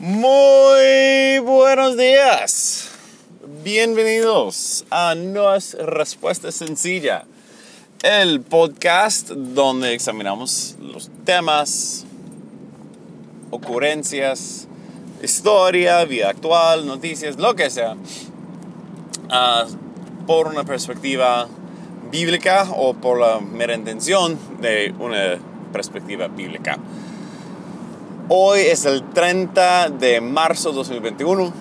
Muy buenos días. Bienvenidos a No es Respuesta Sencilla, el podcast donde examinamos los temas, ocurrencias, historia, vida actual, noticias, lo que sea, uh, por una perspectiva bíblica o por la mera intención de una perspectiva bíblica. Hoy es el 30 de marzo de 2021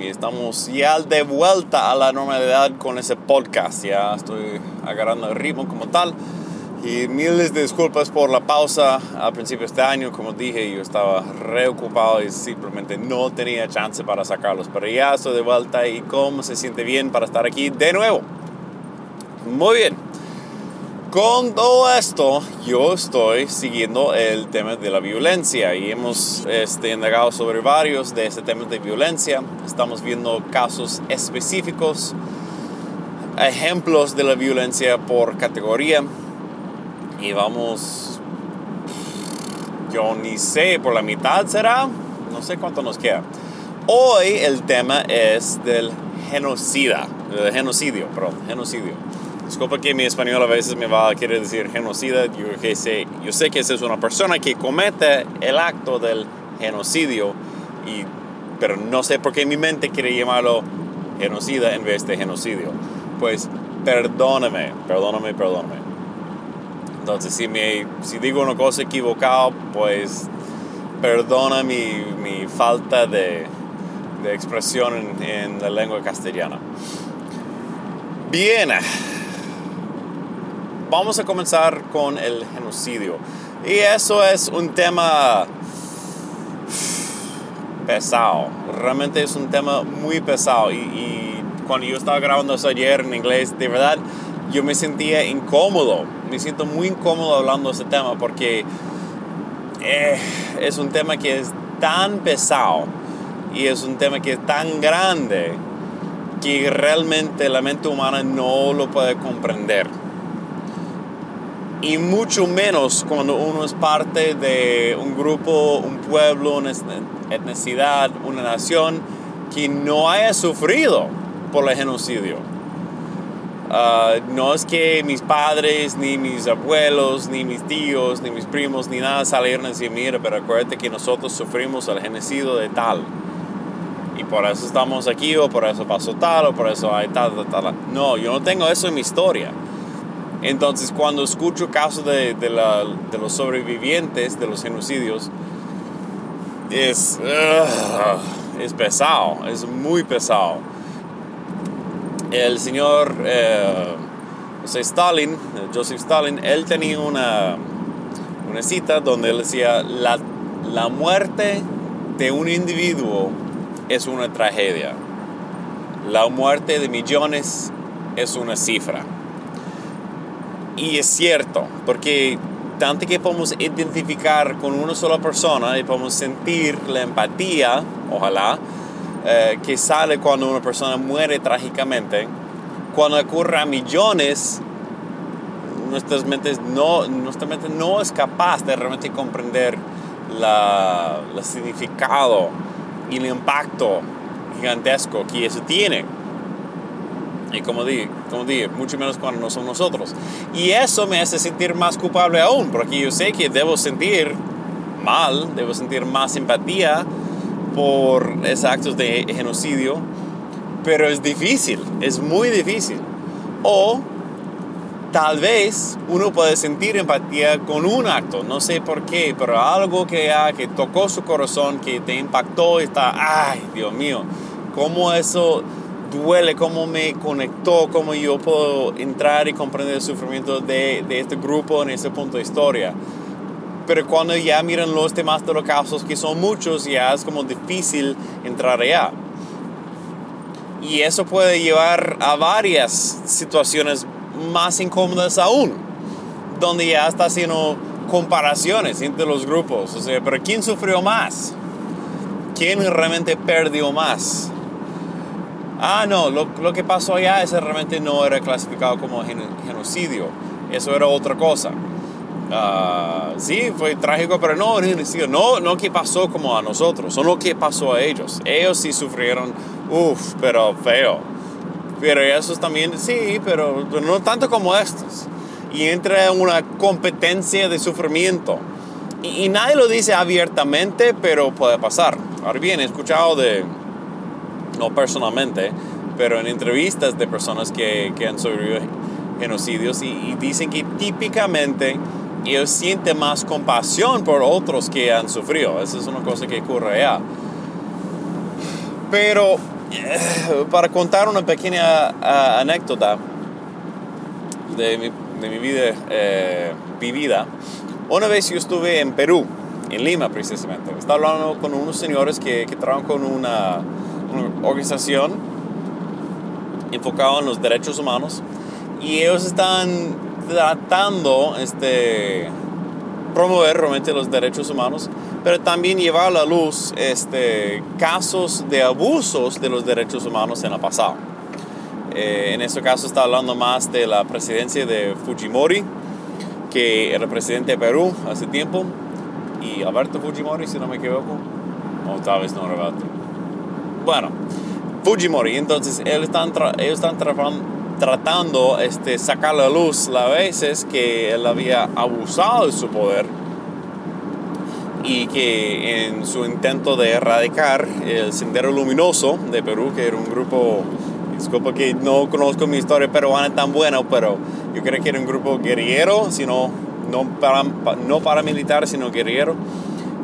y estamos ya de vuelta a la normalidad con ese podcast. Ya estoy agarrando el ritmo como tal. Y miles de disculpas por la pausa al principio de este año. Como dije, yo estaba reocupado y simplemente no tenía chance para sacarlos. Pero ya estoy de vuelta y cómo se siente bien para estar aquí de nuevo. Muy bien. Con todo esto, yo estoy siguiendo el tema de la violencia y hemos este, indagado sobre varios de ese tema de violencia. Estamos viendo casos específicos, ejemplos de la violencia por categoría y vamos, yo ni sé, por la mitad será, no sé cuánto nos queda. Hoy el tema es del genocida, del genocidio, perdón, genocidio. Disculpa que mi español a veces me va a querer decir genocida. Yo, que sé, yo sé que esa es una persona que comete el acto del genocidio, y, pero no sé por qué mi mente quiere llamarlo genocida en vez de genocidio. Pues perdóname, perdóname, perdóname. Entonces, si, me, si digo una cosa equivocada, pues perdona mi, mi falta de, de expresión en, en la lengua castellana. Bien vamos a comenzar con el genocidio. Y eso es un tema pesado. Realmente es un tema muy pesado. Y, cuando yo estaba grabando eso ayer en inglés, de verdad, yo me sentía incómodo. Me siento muy incómodo hablando de ese tema porque eh, es un tema que es tan pesado y es un tema que es tan grande que realmente la mente humana no lo puede comprender y mucho menos cuando uno es parte de un grupo, un pueblo, una etnicidad, una nación que no haya sufrido por el genocidio. Ah, no es que mis padres, ni mis abuelos, ni mis tíos, ni mis primos, ni nada salieron a decir, mira, pero acuérdate que nosotros sufrimos el genocidio de tal. Y por eso estamos aquí, o por eso pasó tal, o por eso hay tal, tal, tal. No, yo no tengo eso en mi historia. Entonces, cuando escucho casos de, de, los sobrevivientes de los genocidios, es, es pesado, es muy pesado. El señor eh, Stalin, Joseph Stalin, él tenía una, cita donde decía, la, la muerte de un individuo es una tragedia. La muerte de millones es una cifra. Y es cierto, porque tanto que podemos identificar con una sola persona y podemos sentir la empatía, ojalá, eh, que sale cuando una persona muere trágicamente, cuando ocurre a millones, nuestras mentes no, nuestra mente no es capaz de realmente comprender la, el significado y el impacto gigantesco que eso tiene. Y como dije, como dije, mucho menos cuando no son nosotros. Y eso me hace sentir más culpable aún, porque yo sé que debo sentir mal, debo sentir más empatía por esos actos de genocidio, pero es difícil, es muy difícil. O tal vez uno puede sentir empatía con un acto, no sé por qué, pero algo que, que tocó su corazón, que te impactó está, ay, Dios mío, cómo eso duele, cómo me conectó, cómo yo puedo entrar y comprender el sufrimiento de, de este grupo en ese punto de historia. Pero cuando ya miran los demás de los casos, que son muchos, ya es como difícil entrar allá. Y eso puede llevar a varias situaciones más incómodas aún, donde ya está haciendo comparaciones entre los grupos. O sea, pero ¿quién sufrió más? ¿Quién realmente perdió más? Ah, no, lo, lo, que pasó allá realmente no era clasificado como genocidio, eso era otra cosa. ah, sí, fue trágico, pero no, no, no que pasó como a nosotros, o no que pasó a ellos. Ellos sí sufrieron, uff, pero feo. Pero esos también, sí, pero no tanto como estos. Y entra una competencia de sufrimiento. Y, y nadie lo dice abiertamente, pero puede pasar. Ahora bien, he escuchado de, no personalmente, pero en entrevistas de personas que, que han sobrevivido genocidios y, dicen que típicamente ellos sienten más compasión por otros que han sufrido. Esa es una cosa que ocurre allá. Pero eh, para contar una pequeña anécdota de mi, de mi vida eh, vivida, una vez yo estuve en Perú, en Lima precisamente. Estaba hablando con unos señores que, trabajan con una organización enfocado en los derechos humanos y ellos están tratando este promover realmente los derechos humanos, pero también llevar a la luz este, casos de abusos de los derechos humanos en el pasado. Eh, en este caso está hablando más de la presidencia de Fujimori, que era presidente de Perú hace tiempo, y Alberto Fujimori, si no me equivoco, o tal vez no Alberto. Bueno, Fujimori. Entonces ellos están, ellos están tratando este, sacar la luz las veces que él había abusado de su poder y que en su intento de erradicar el Sendero Luminoso de Perú, que era un grupo, disculpa que no conozco mi historia peruana tan buena, pero yo creo que era un grupo guerrillero, sino no, para, no paramilitar, sino guerrillero,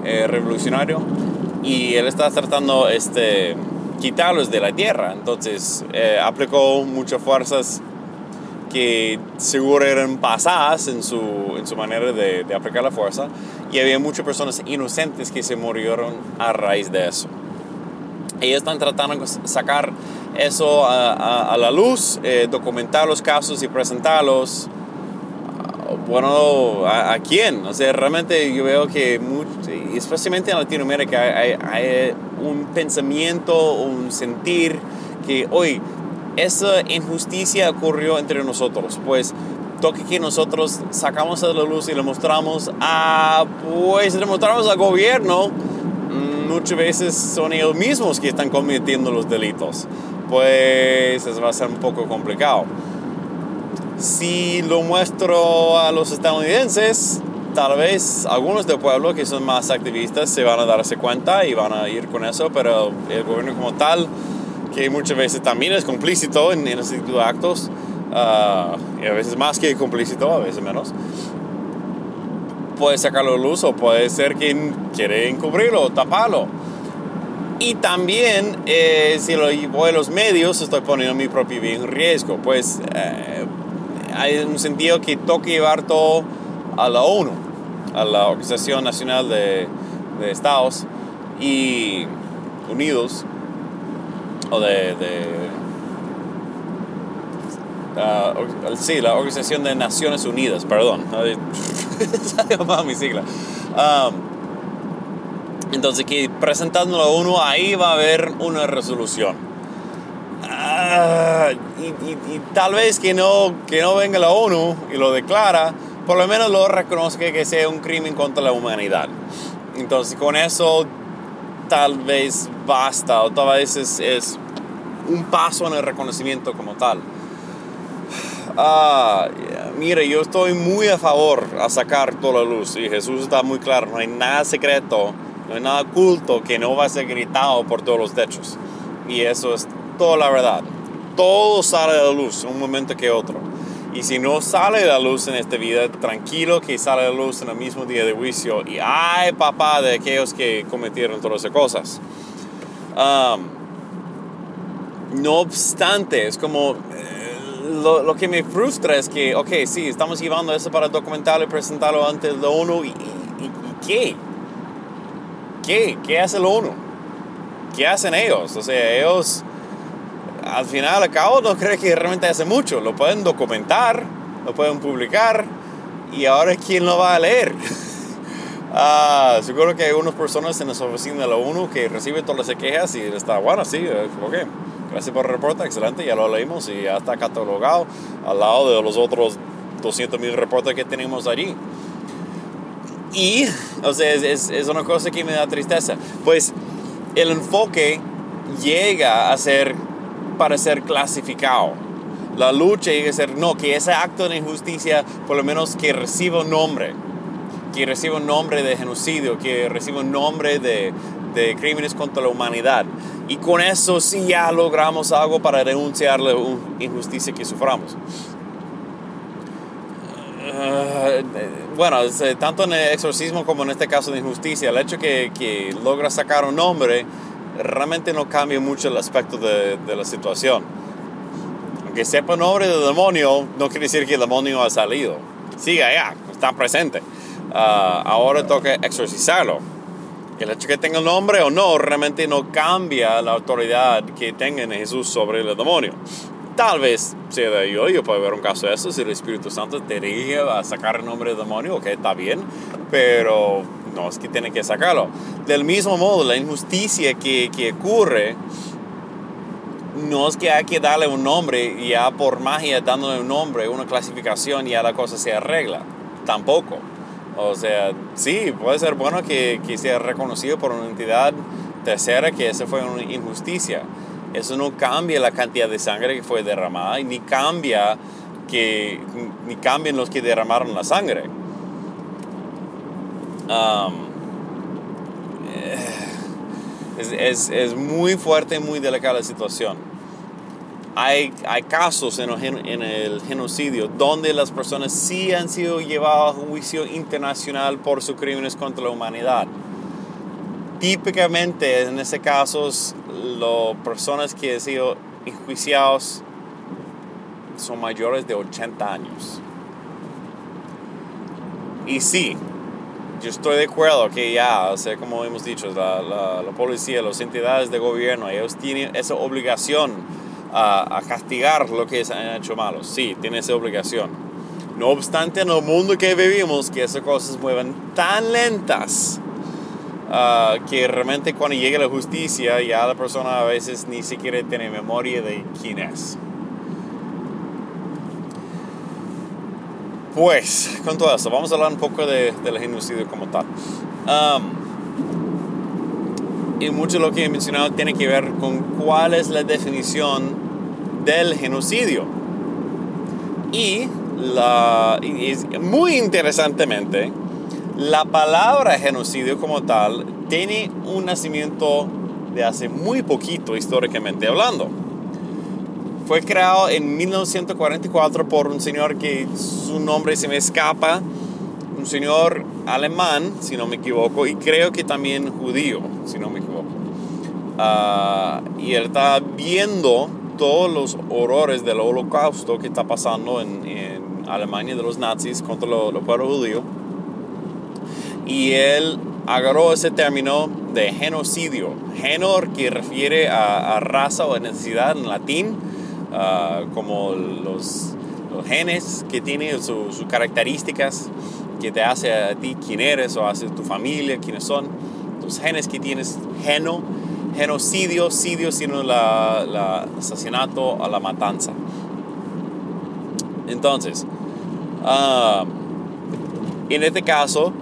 eh, revolucionario, y él está tratando este, quitarlos de la tierra. Entonces eh, aplicó muchas fuerzas que seguro eran pasadas en su, en su manera de, de, aplicar la fuerza y había muchas personas inocentes que se murieron a raíz de eso. Ellos están tratando de sacar eso a, a, la luz, eh, documentar los casos y presentarlos. Bueno, ¿a, quién? O sea, realmente yo veo que, especialmente en Latinoamérica, hay, hay un pensamiento, un sentir que hoy esa injusticia ocurrió entre nosotros. Pues toque que nosotros sacamos a la luz y le mostramos a, pues le mostramos al gobierno, mm, muchas veces son ellos mismos que están cometiendo los delitos. Pues eso va a ser un poco complicado. Si lo muestro a los estadounidenses, tal vez algunos del pueblo que son más activistas se van a darse cuenta y van a ir con eso, pero el gobierno como tal, que muchas veces también es complícito en, ese tipo de actos, uh, y a veces más que complícito, a veces menos, puede sacarlo a luz o puede ser quien quiere encubrirlo, taparlo. Y también, eh, si lo voy a los medios, estoy poniendo mi propio vida en riesgo. Pues eh, hay un sentido que toque llevar todo a la ONU, a la Organización Nacional de, de Estados y Unidos, o de, de uh, sí, la Organización de Naciones Unidas, perdón, esa mi sigla. Um, entonces, que presentando a ONU, ahí va a haber una resolución. Uh, y, y, y, tal vez que no, que no venga la ONU y lo declara, por lo menos lo reconozca que sea un crimen contra la humanidad. Entonces con eso tal vez basta o tal vez es, un paso en el reconocimiento como tal. Ah, mire, yo estoy muy a favor a sacar toda la luz y Jesús está muy claro, no hay nada secreto, no hay nada oculto que no va a ser gritado por todos los techos. Y eso es toda la verdad. Todo sale a la luz en un momento que otro. Y si no sale la luz en esta vida, tranquilo que sale la luz en el mismo día de juicio. Y ay, papá, de aquellos que cometieron todas esas cosas. no obstante, es como eh, lo, lo, que me frustra es que, ok, sí, estamos llevando eso para documentarlo y presentarlo ante la ONU. ¿Y, y, y qué? ¿Qué? ¿Qué hace la ONU? ¿Qué hacen ellos? O sea, ellos al final, al cabo, no creo que realmente hace mucho. Lo pueden documentar, lo pueden publicar y ahora quién lo va a leer. ah, seguro que hay unas personas en esa oficina de la ONU que reciben todas las quejas y está bueno, sí, eh, ok. Gracias por el reporte, excelente, ya lo leímos y ya está catalogado al lado de los otros 200 mil reportes que tenemos allí. Y, o sea, es, es, una cosa que me da tristeza. Pues el enfoque llega a ser para ser clasificado. La lucha llega a ser, no, que ese acto de injusticia, por lo menos que reciba un nombre, que reciba un nombre de genocidio, que reciba un nombre de, de crímenes contra la humanidad. Y con eso sí ya logramos algo para denunciar la injusticia que suframos. Uh, bueno, tanto en el exorcismo como en este caso de injusticia, el hecho que, que logra sacar un nombre realmente no cambia mucho el aspecto de, la situación. Aunque sepa nombre del demonio, no quiere decir que el demonio ha salido. Sigue allá, está presente. Uh, ahora toca exorcizarlo. El hecho que tenga el nombre o no realmente no cambia la autoridad que tenga en Jesús sobre el demonio. Tal vez sea de yo, yo puedo ver un caso de eso, si el Espíritu Santo te dirige a sacar el nombre del demonio, ok, está bien, pero no es que tiene que sacarlo. Del mismo modo, la injusticia que, que ocurre, no es que hay que darle un nombre y ya por magia dándole un nombre, una clasificación, ya la cosa se arregla. Tampoco. O sea, sí, puede ser bueno que, que sea reconocido por una entidad tercera que esa fue una injusticia eso no cambia la cantidad de sangre que fue derramada y ni cambia que ni cambian los que derramaron la sangre. Es, es, muy fuerte muy delicada la situación. Hay, hay casos en el, en el, genocidio donde las personas sí han sido llevadas a juicio internacional por sus crímenes contra la humanidad. Típicamente en ese caso las personas que han sido enjuiciados son mayores de 80 años. Y sí, yo estoy de acuerdo que ya, o sea, como hemos dicho, la, la, policía, las entidades de gobierno, ellos tienen esa obligación a, a, castigar lo que han hecho malos. Sí, tienen esa obligación. No obstante, en el mundo que vivimos, que esas cosas mueven tan lentas, Ah, que realmente cuando llegue la justicia ya la persona a veces ni siquiera tiene memoria de quién es. Pues, con todo eso, vamos a hablar un poco de, del genocidio como tal. y mucho de lo que he mencionado tiene que ver con cuál es la definición del genocidio. Y, la, y muy interesantemente, la palabra genocidio como tal tiene un nacimiento de hace muy poquito históricamente hablando. Fue creado en 1944 por un señor que su nombre se me escapa, un señor alemán, si no me equivoco, y creo que también judío, si no me equivoco. Ah, y él está viendo todos los horrores del holocausto que está pasando en, Alemania de los nazis contra los lo pueblo judío y él agarró ese término de genocidio. Genor que refiere a, raza o necesidad en latín, ah, como los, los, genes que tienen sus características que te hace a ti quién eres o hace tu familia, quiénes son. Los genes que tienes, geno, genocidio, sidio, sino el asesinato a la matanza. Entonces, ah, en este caso,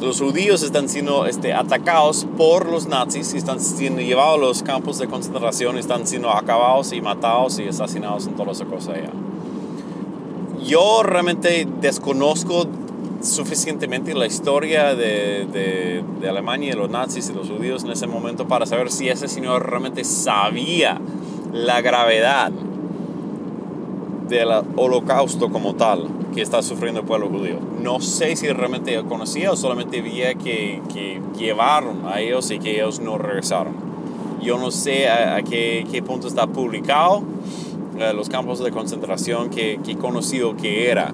los judíos están siendo este, atacados por los nazis, están siendo llevados a los campos de concentración, están siendo acabados y matados y asesinados en toda esa cosa allá. Yo realmente desconozco suficientemente la historia de, de, de, Alemania y los nazis y los judíos en ese momento para saber si ese señor realmente sabía la gravedad del holocausto como tal que está sufriendo el pueblo judío. No sé si realmente conocía o solamente veía que, que llevaron a ellos y que ellos no regresaron. Yo no sé a, qué, qué, punto está publicado eh, los campos de concentración que, que conocido que era.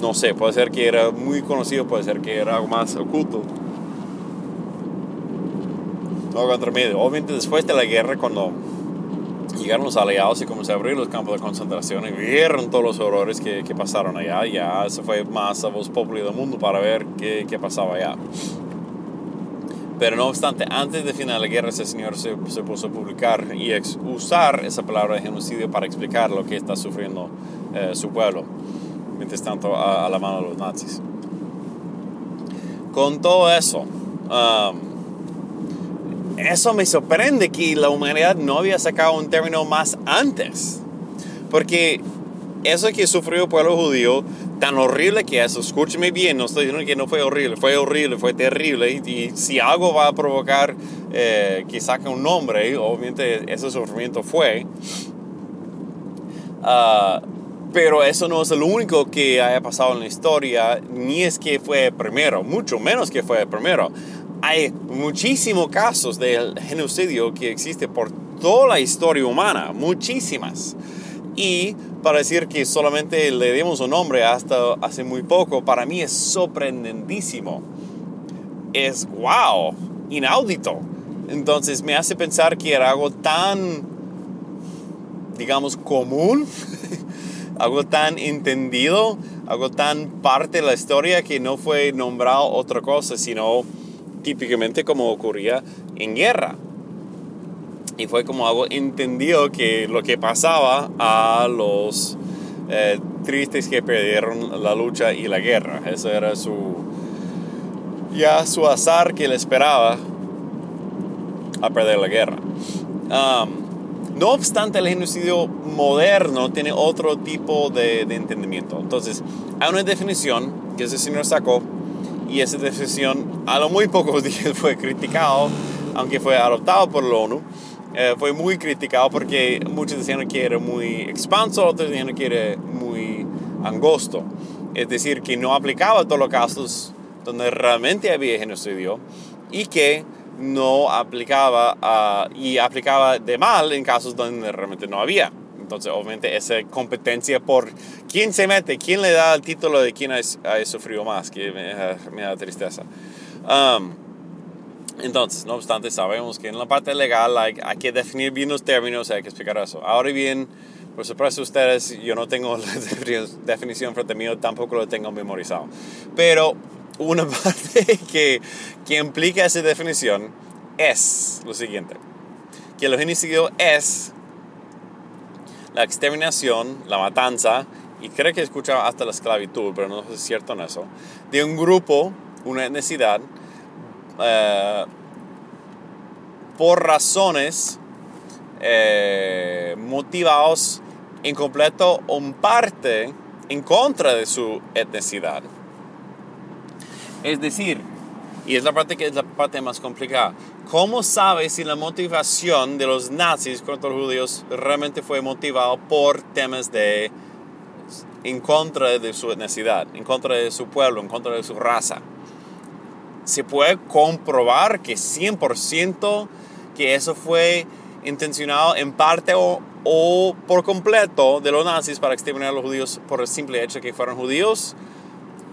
no sé, puede ser que era muy conocido, puede ser que era algo más oculto. No contra medio. Obviamente después de la guerra, cuando llegaron los aliados y comenzaron a abrir los campos de concentración y vieron todos los horrores que, que pasaron allá. Ya se fue más a voz popular del mundo para ver qué, qué, pasaba allá. Pero no obstante, antes de final de la guerra, ese señor se, se puso a publicar y usar esa palabra de genocidio para explicar lo que está sufriendo eh, su pueblo. mientras tanto a, la mano de los nazis. Con todo eso, um, eso me sorprende que la humanidad no había sacado un término más antes. Porque eso que sufrió el pueblo judío, tan horrible que es, escúcheme bien, no estoy diciendo que no fue horrible, fue horrible, fue terrible. Y, si algo va a provocar eh, que saque un nombre, obviamente ese sufrimiento fue. Uh, pero eso no es lo único que haya pasado en la historia, ni es que fue el primero, mucho menos que fue el primero. Hay muchísimos casos de genocidio que existe por toda la historia humana, muchísimas. Y para decir que solamente le dimos un nombre hasta hace muy poco, para mí es sorprendentísimo. Es wow, inaudito. Entonces me hace pensar que era algo tan, digamos, común algo tan entendido, algo tan parte de la historia que no fue nombrado otra cosa, sino típicamente como ocurría en guerra. Y fue como algo entendido que lo que pasaba a los eh, tristes que perdieron la lucha y la guerra. Eso era su, ya su azar que le esperaba a perder la guerra. No obstante, el genocidio moderno tiene otro tipo de, entendimiento. Entonces, hay una definición que ese señor sacó y esa definición a lo muy pocos días fue criticado, aunque fue adoptado por la ONU. Eh, fue muy criticado porque muchos decían que era muy expanso, otros decían que era muy angosto. Es decir, que no aplicaba todos los casos donde realmente había genocidio y que no aplicaba y aplicaba de mal en casos donde realmente no había. Entonces, obviamente, esa competencia por quién se mete, quién le da el título de quién ha, sufrido más, que me, da tristeza. Um, entonces, no obstante, sabemos que en la parte legal hay, hay, que definir bien los términos, hay que explicar eso. Ahora bien, por supuesto, ustedes, yo no tengo la definición frente a mí, tampoco lo tengo memorizado. Pero una parte que, que implica esa definición es lo siguiente, que el genocidio es la exterminación, la matanza, y creo que he escuchado hasta la esclavitud, pero no es cierto en eso, de un grupo, una etnicidad, eh, por razones eh, motivados en completo o en parte en contra de su etnicidad. Es decir, y es la parte que es la parte más complicada, ¿cómo sabes si la motivación de los nazis contra los judíos realmente fue motivado por temas de en contra de su etnicidad, en contra de su pueblo, en contra de su raza? Se puede comprobar que 100% que eso fue intencionado en parte o, o por completo de los nazis para exterminar a los judíos por el simple hecho que fueron judíos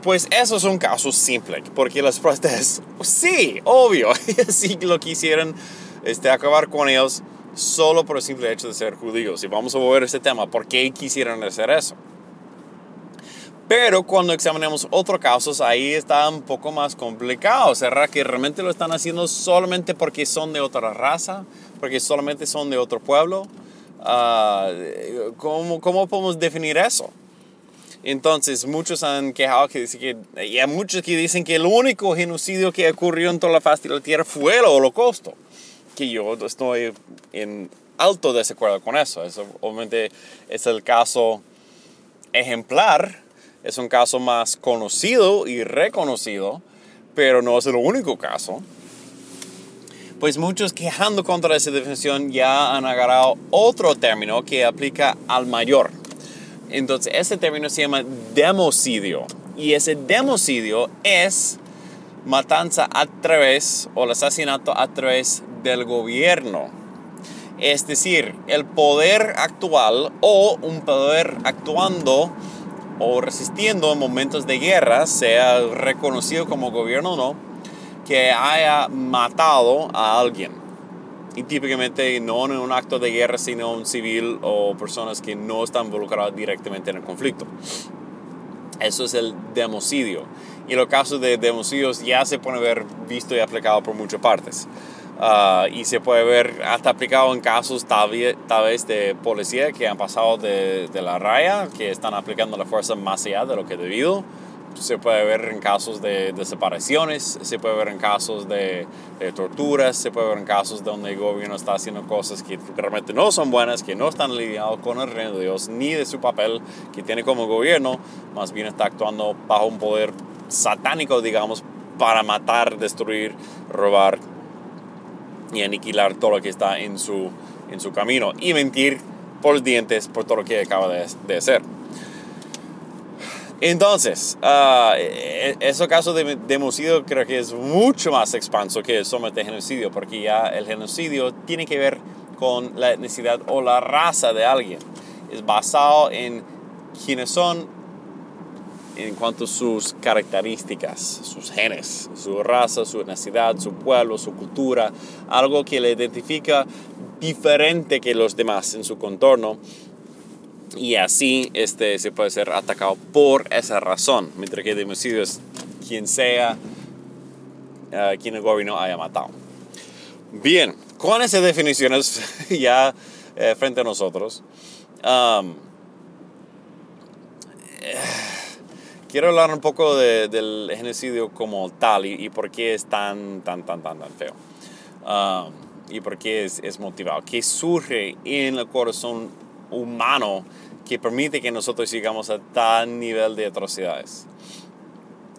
pues eso es un caso simple, porque la respuesta es sí, obvio. sí lo quisieron este, acabar con ellos solo por el simple hecho de ser judíos. Y vamos a volver a este tema, ¿por qué quisieron hacer eso? Pero cuando examinamos otros casos, ahí está un poco más complicado. ¿Será que realmente lo están haciendo solamente porque son de otra raza? ¿Porque solamente son de otro pueblo? Ah, ¿cómo, ¿Cómo podemos definir eso? Entonces, muchos han quejado que, que, y hay muchos que dicen que el único genocidio que ocurrió en toda la faz de la tierra fue el holocausto. Que yo estoy en alto desacuerdo con eso. Eso obviamente es el caso ejemplar, es un caso más conocido y reconocido, pero no es el único caso. Pues muchos quejando contra esa definición ya han agarrado otro término que aplica al mayor entonces, ese término se llama democidio. Y ese democidio es matanza a través o el asesinato a través del gobierno. Es decir, el poder actual o un poder actuando o resistiendo en momentos de guerra, sea reconocido como gobierno o no, que haya matado a alguien y típicamente no en un acto de guerra, sino un civil o personas que no están involucradas directamente en el conflicto. Eso es el democidio. Y los casos de democidios ya se puede ver visto y aplicado por muchas partes. Ah, y se puede ver hasta aplicado en casos tal tal vez de policía que han pasado de, de, la raya, que están aplicando la fuerza más allá de lo que debido. Se puede ver en casos de desapariciones, se puede ver en casos de, de torturas, se puede ver en casos donde el gobierno está haciendo cosas que realmente no son buenas, que no están lidiando con el reino de Dios, ni de su papel que tiene como gobierno, más bien está actuando bajo un poder satánico, digamos, para matar, destruir, robar y aniquilar todo lo que está en su, en su camino y mentir por los dientes por todo lo que acaba de, de hacer. Entonces, uh, ese caso de, de, creo que es mucho más expanso que solamente genocidio, porque ya el genocidio tiene que ver con la etnicidad o la raza de alguien. Es basado en quiénes son en cuanto a sus características, sus genes, su raza, su etnicidad, su pueblo, su cultura, algo que le identifica diferente que los demás en su contorno y así este, se puede ser atacado por esa razón, mientras que el homicidio es quien sea, uh, quien el gobierno haya matado. Bien, con esas definiciones ya eh, frente a nosotros, um, quiero hablar un poco de, del genocidio como tal y, por qué es tan, tan, tan, tan, tan feo. Y por qué es, es motivado. ¿Qué surge en el corazón humano que permite que nosotros sigamos a tal nivel de atrocidades?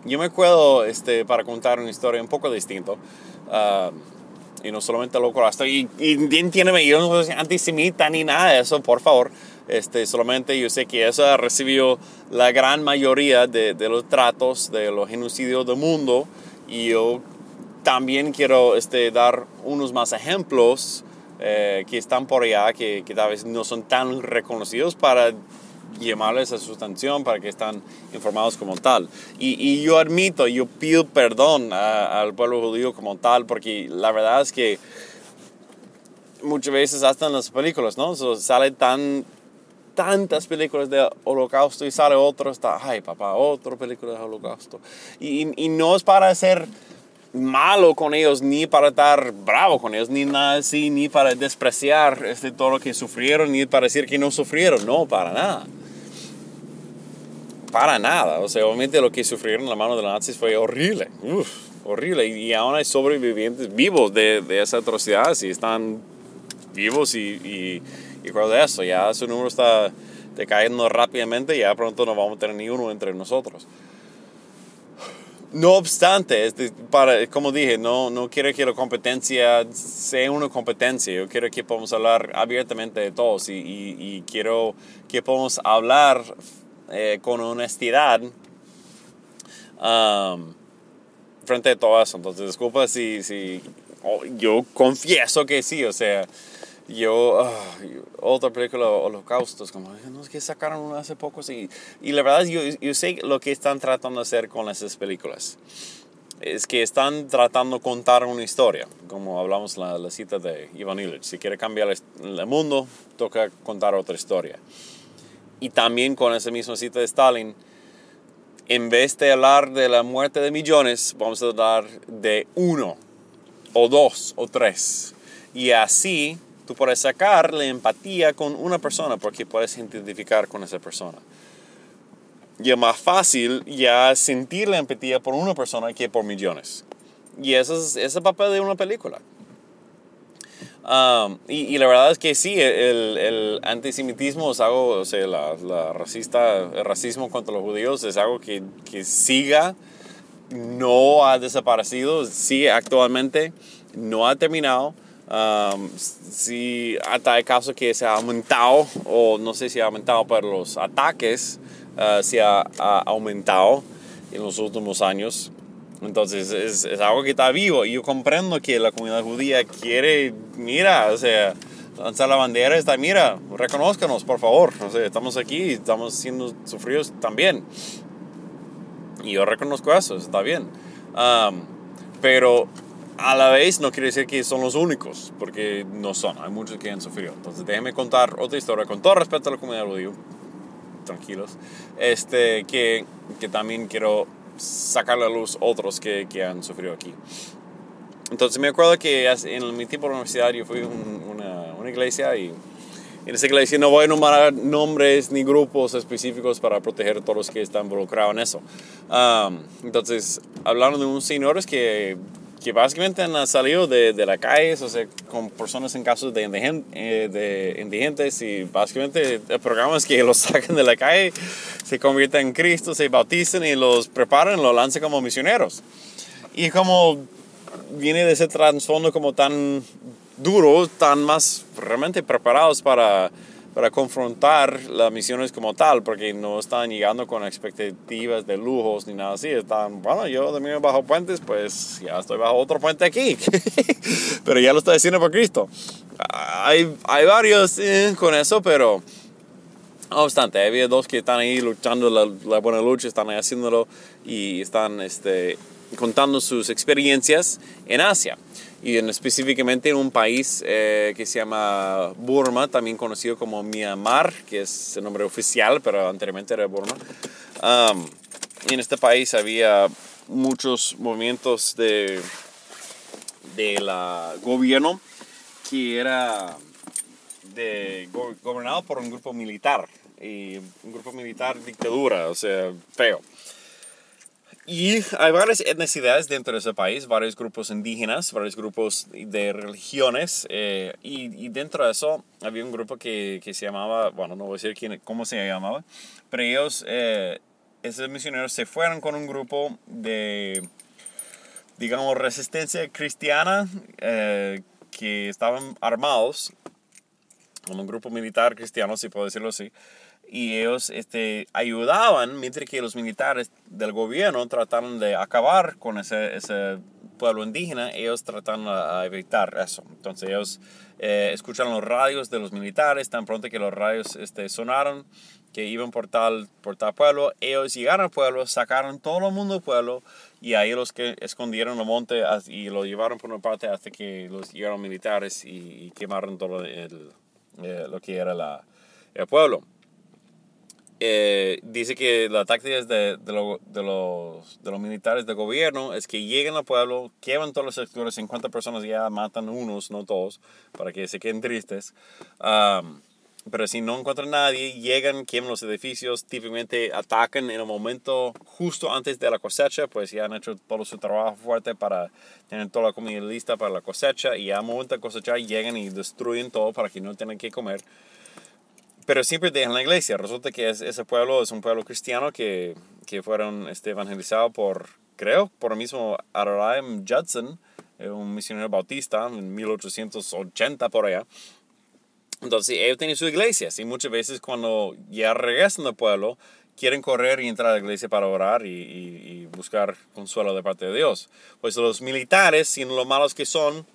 Yo me acuerdo, este, para contar una historia un poco distinta, uh, y no solamente lo holocaust, y, y entiéndeme, yo no soy antisemita ni nada de eso, por favor, este, solamente yo sé que eso ha recibido la gran mayoría de, de los tratos de los genocidios del mundo y yo también quiero este, dar unos más ejemplos eh, que están por allá, que, que, tal vez no son tan reconocidos para llamarles a su atención, para que están informados como tal. Y, y yo admito, yo pido perdón a, al pueblo judío como tal, porque la verdad es que muchas veces hasta en las películas, ¿no? So, sale tan tantas películas de holocausto y sale otro, está, ay papá, otra película de holocausto. Y, y, no es para ser malo con ellos, ni para estar bravo con ellos, ni nada así, ni para despreciar este, todo lo que sufrieron, ni para decir que no sufrieron, no, para nada. Para nada, o sea, obviamente lo que sufrieron en la mano de los nazis fue horrible, Uf, horrible, y, y aún hay sobrevivientes vivos de, de esa atrocidad, y están vivos y, y y cuando eso, ya su número está decayendo rápidamente, ya pronto no vamos a tener ni uno entre nosotros. No obstante, para, como dije, no, no quiero que la competencia sea una competencia. Yo quiero que podamos hablar abiertamente de todos y, y, y quiero que podamos hablar eh, con honestidad um, frente a todo eso. Entonces, disculpa si, si oh, yo confieso que sí, o sea, yo, uh, otra película, Holocaustos, como, no es que sacaron una hace poco, sí. Y la verdad, yo, yo sé lo que están tratando de hacer con esas películas. Es que están tratando de contar una historia, como hablamos la, la cita de Ivan Illich. Si quiere cambiar el, el mundo, toca contar otra historia. Y también con esa misma cita de Stalin, en vez de hablar de la muerte de millones, vamos a hablar de uno, o dos, o tres. Y así Tú puedes sacarle empatía con una persona porque puedes identificar con esa persona. Y es más fácil ya sentir la empatía por una persona que por millones. Y ese es, ese el papel de una película. Um, y, y, la verdad es que sí, el, el antisemitismo es algo, o sea, la, la, racista, el racismo contra los judíos es algo que, que siga, no ha desaparecido, sí actualmente, no ha terminado. Um, si hasta el caso que se ha aumentado, o no sé si ha aumentado, pero los ataques uh, se ha, ha, aumentado en los últimos años. Entonces es, es, algo que está vivo y yo comprendo que la comunidad judía quiere, mira, o sea, lanzar la bandera, está, mira, reconozcanos, por favor, o sea, estamos aquí, estamos siendo sufridos también. Y yo reconozco eso, está bien. Um, pero a la vez no quiere decir que son los únicos, porque no son, hay muchos que han sufrido. Entonces déjenme contar otra historia, con todo respeto a la comunidad judía, tranquilos, este, que, que también quiero sacar a la luz otros que, que han sufrido aquí. entonces me acuerdo que en mi tiempo de universidad yo fui a una, una iglesia y en esa iglesia no voy a nombrar nombres ni grupos específicos para proteger a todos los que están involucrados en eso. entonces, hablaron de unos señores que, que básicamente han salido de, de la calle, o sea, con personas en casos de, eh, de indigentes y básicamente el programa es que los sacan de la calle, se convierten en Cristo, se bautizan y los preparan, los lanzan como misioneros. Y como viene de ese trasfondo como tan duro, tan más realmente preparados para, para confrontar las misiones como tal, porque no están llegando con expectativas de lujos ni nada así. Están, bueno, yo también bajo puentes, pues ya estoy bajo otro puente aquí, pero ya lo estoy haciendo por Cristo. Hay, hay varios eh, con eso, pero no obstante, había dos que están ahí luchando la, la, buena lucha, están ahí haciéndolo y están este, contando sus experiencias en Asia y en, específicamente en un país eh, que se llama Burma, también conocido como Myanmar, que es el nombre oficial, pero anteriormente era Burma. y en este país había muchos movimientos de, de la gobierno que era de, gobernado por un grupo militar, y un grupo militar dictadura, o sea, feo. Y hay varias etnicidades dentro de ese país, varios grupos indígenas, varios grupos de religiones, eh, y, y, dentro de eso había un grupo que, que, se llamaba, bueno, no voy a decir quién, cómo se llamaba, pero ellos, eh, esos misioneros se fueron con un grupo de, digamos, resistencia cristiana, eh, que estaban armados, como un grupo militar cristiano, si puedo decirlo así, y ellos este, ayudaban mientras que los militares del gobierno trataron de acabar con ese, ese pueblo indígena, ellos trataron de evitar eso. Entonces ellos eh, escucharon los radios de los militares, tan pronto que los radios este, sonaron, que iban por tal, por tal pueblo, ellos llegaron al pueblo, sacaron todo el mundo del pueblo y ahí los que escondieron el monte y lo llevaron por una parte hasta que los llegaron militares y, quemaron todo el, eh, lo que era la, el pueblo. Eh, dice que la táctica de, de, lo, de, los, de los militares del gobierno es que lleguen al pueblo, queman todos los sectores, 50 personas ya matan unos, no todos, para que se queden tristes. pero si no encuentran nadie, llegan, queman los edificios, típicamente atacan en el momento justo antes de la cosecha, pues ya han hecho todo su trabajo fuerte para tener toda la comida lista para la cosecha y a momento de cosechar llegan y destruyen todo para que no tengan que comer pero siempre dejan la iglesia. Resulta que ese pueblo es un pueblo cristiano que, que fueron este, evangelizados por, creo, por el mismo Abraham Judson, eh, un misionero bautista en 1880 por allá. Entonces ellos tienen sus iglesias y muchas veces cuando ya regresan al pueblo quieren correr y entrar a la iglesia para orar y, y buscar consuelo de parte de Dios. Pues los militares, siendo lo malos que son,